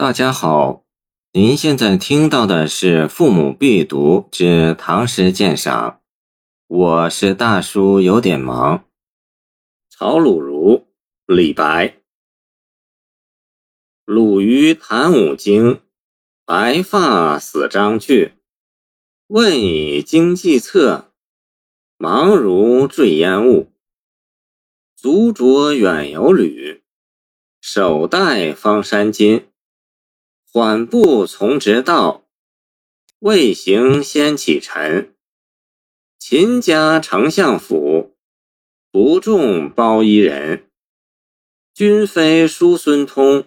大家好，您现在听到的是《父母必读之唐诗鉴赏》，我是大叔，有点忙。曹鲁如，李白。鲁于弹五经，白发死章去。问以经济策，忙如坠烟雾。足着远游履，手带方山巾。缓步从直道，未行先启尘。秦家丞相府，不重包衣人。君非叔孙通，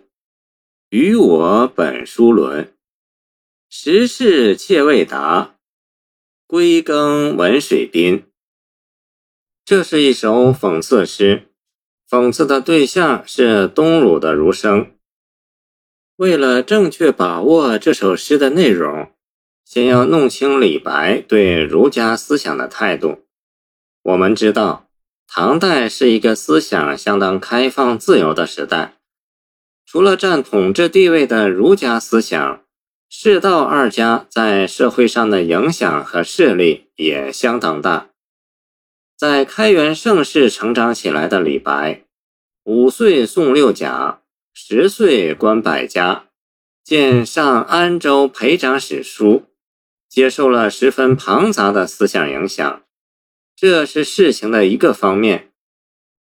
与我本叔伦。时事妾未达，归耕闻水滨。这是一首讽刺诗，讽刺的对象是东鲁的儒生。为了正确把握这首诗的内容，先要弄清李白对儒家思想的态度。我们知道，唐代是一个思想相当开放自由的时代，除了占统治地位的儒家思想，士道二家在社会上的影响和势力也相当大。在开元盛世成长起来的李白，五岁诵六甲。十岁观百家，见上安州陪长史书，接受了十分庞杂的思想影响，这是事情的一个方面。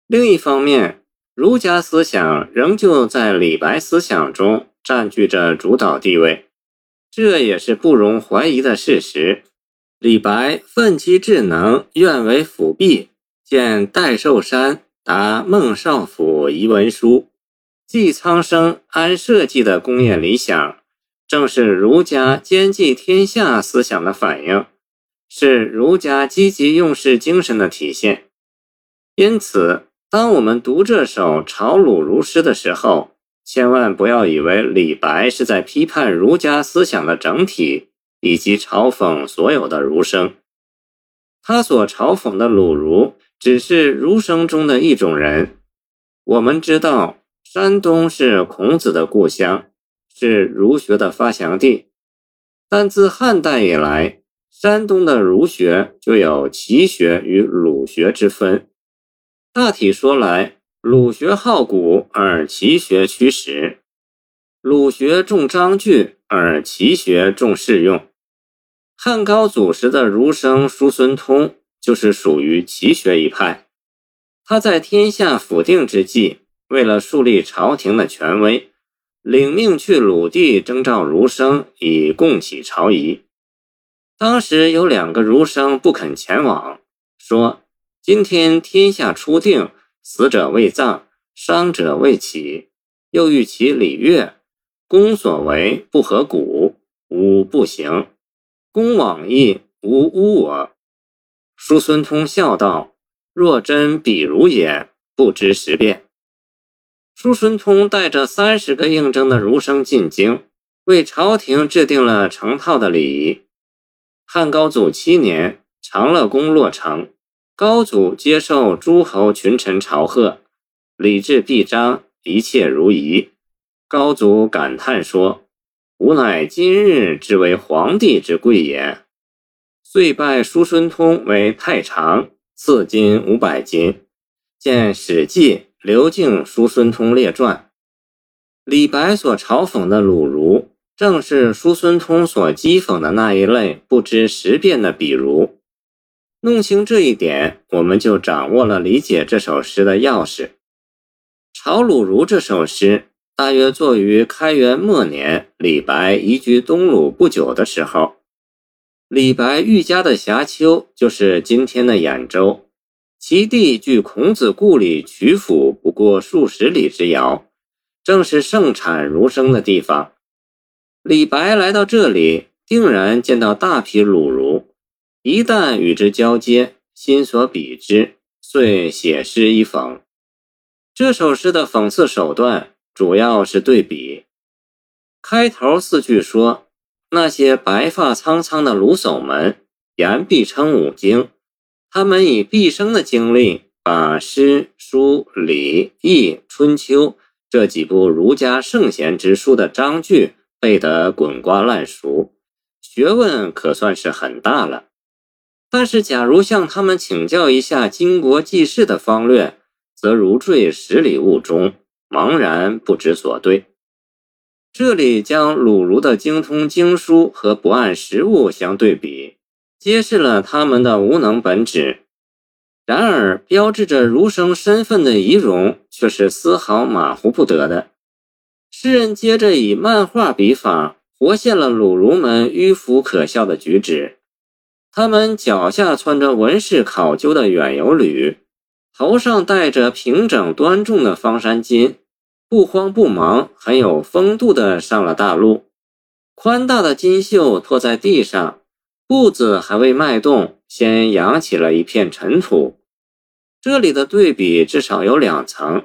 另一方面，儒家思想仍旧在李白思想中占据着主导地位，这也是不容怀疑的事实。李白奋其智能，愿为辅弼，见戴寿山答孟少府遗文书。济苍生安社稷的工业理想，正是儒家兼济天下思想的反映，是儒家积极用事精神的体现。因此，当我们读这首朝鲁儒诗的时候，千万不要以为李白是在批判儒家思想的整体，以及嘲讽所有的儒生。他所嘲讽的鲁儒，只是儒生中的一种人。我们知道。山东是孔子的故乡，是儒学的发祥地。但自汉代以来，山东的儒学就有齐学与鲁学之分。大体说来，鲁学好古，而齐学趋实；鲁学重章句，而齐学重适用。汉高祖时的儒生叔孙通就是属于齐学一派。他在天下甫定之际。为了树立朝廷的权威，领命去鲁地征召儒生，以共起朝仪。当时有两个儒生不肯前往，说：“今天天下初定，死者未葬，伤者未起，又欲起礼乐，公所为不合古，吾不行。公往矣，吾污我。”叔孙通笑道：“若真比如也，不知时变。”叔孙通带着三十个应征的儒生进京，为朝廷制定了成套的礼仪。汉高祖七年，长乐宫落成，高祖接受诸侯群臣朝贺，礼制必章，一切如仪。高祖感叹说：“吾乃今日之为皇帝之贵也。”遂拜叔孙通为太常，赐金五百斤。见《史记》。刘敬叔孙通列传，李白所嘲讽的鲁儒，正是叔孙通所讥讽的那一类不知时变的鄙儒。弄清这一点，我们就掌握了理解这首诗的钥匙。《朝鲁儒》这首诗大约作于开元末年，李白移居东鲁不久的时候。李白寓家的峡丘就是今天的兖州。其地距孔子故里曲阜不过数十里之遥，正是盛产儒生的地方。李白来到这里，定然见到大批鲁儒，一旦与之交接，心所比之，遂写诗一讽。这首诗的讽刺手段主要是对比。开头四句说，那些白发苍苍的鲁叟们，言必称五经。他们以毕生的精力，把诗、书、礼、易、春秋这几部儒家圣贤之书的章句背得滚瓜烂熟，学问可算是很大了。但是，假如向他们请教一下经国济世的方略，则如坠十里雾中，茫然不知所对。这里将鲁儒的精通经书和不谙实务相对比，揭示了他们的无能本质。然而，标志着儒生身份的仪容却是丝毫马虎不得的。诗人接着以漫画笔法活现了鲁儒们迂腐可笑的举止：他们脚下穿着文饰考究的远游履，头上戴着平整端重的方山巾。不慌不忙，很有风度的上了大路，宽大的金袖拖在地上，步子还未迈动，先扬起了一片尘土。这里的对比至少有两层：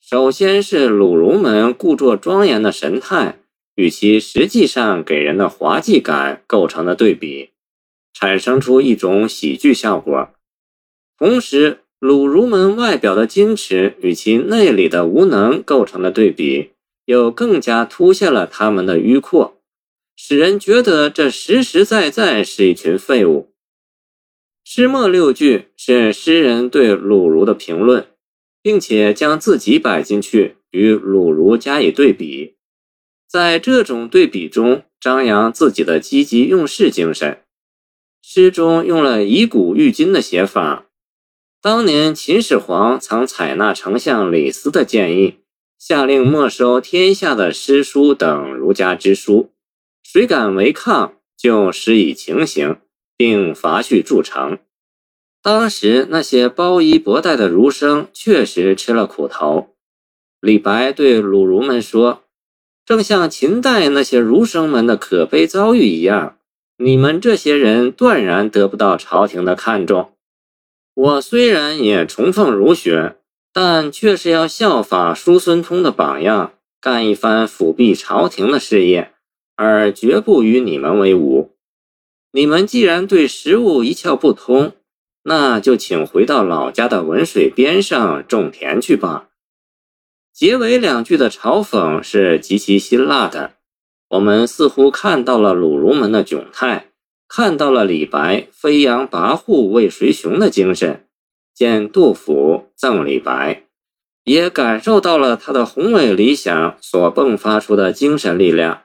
首先是鲁儒们故作庄严的神态与其实际上给人的滑稽感构成的对比，产生出一种喜剧效果；同时，鲁儒们外表的矜持与其内里的无能构成的对比，又更加凸显了他们的迂阔，使人觉得这实实在在是一群废物。诗末六句是诗人对鲁儒的评论，并且将自己摆进去与鲁儒加以对比，在这种对比中张扬自己的积极用事精神。诗中用了以古喻今的写法。当年秦始皇曾采纳丞相李斯的建议，下令没收天下的诗书等儒家之书，谁敢违抗，就施以情刑，并罚去筑城。当时那些包衣博带的儒生确实吃了苦头。李白对鲁儒们说：“正像秦代那些儒生们的可悲遭遇一样，你们这些人断然得不到朝廷的看重。”我虽然也崇奉儒学，但却是要效法叔孙通的榜样，干一番辅弼朝廷的事业，而绝不与你们为伍。你们既然对食物一窍不通，那就请回到老家的文水边上种田去吧。结尾两句的嘲讽是极其辛辣的，我们似乎看到了鲁儒们的窘态。看到了李白飞扬跋扈为谁雄的精神，见杜甫赠李白，也感受到了他的宏伟理想所迸发出的精神力量。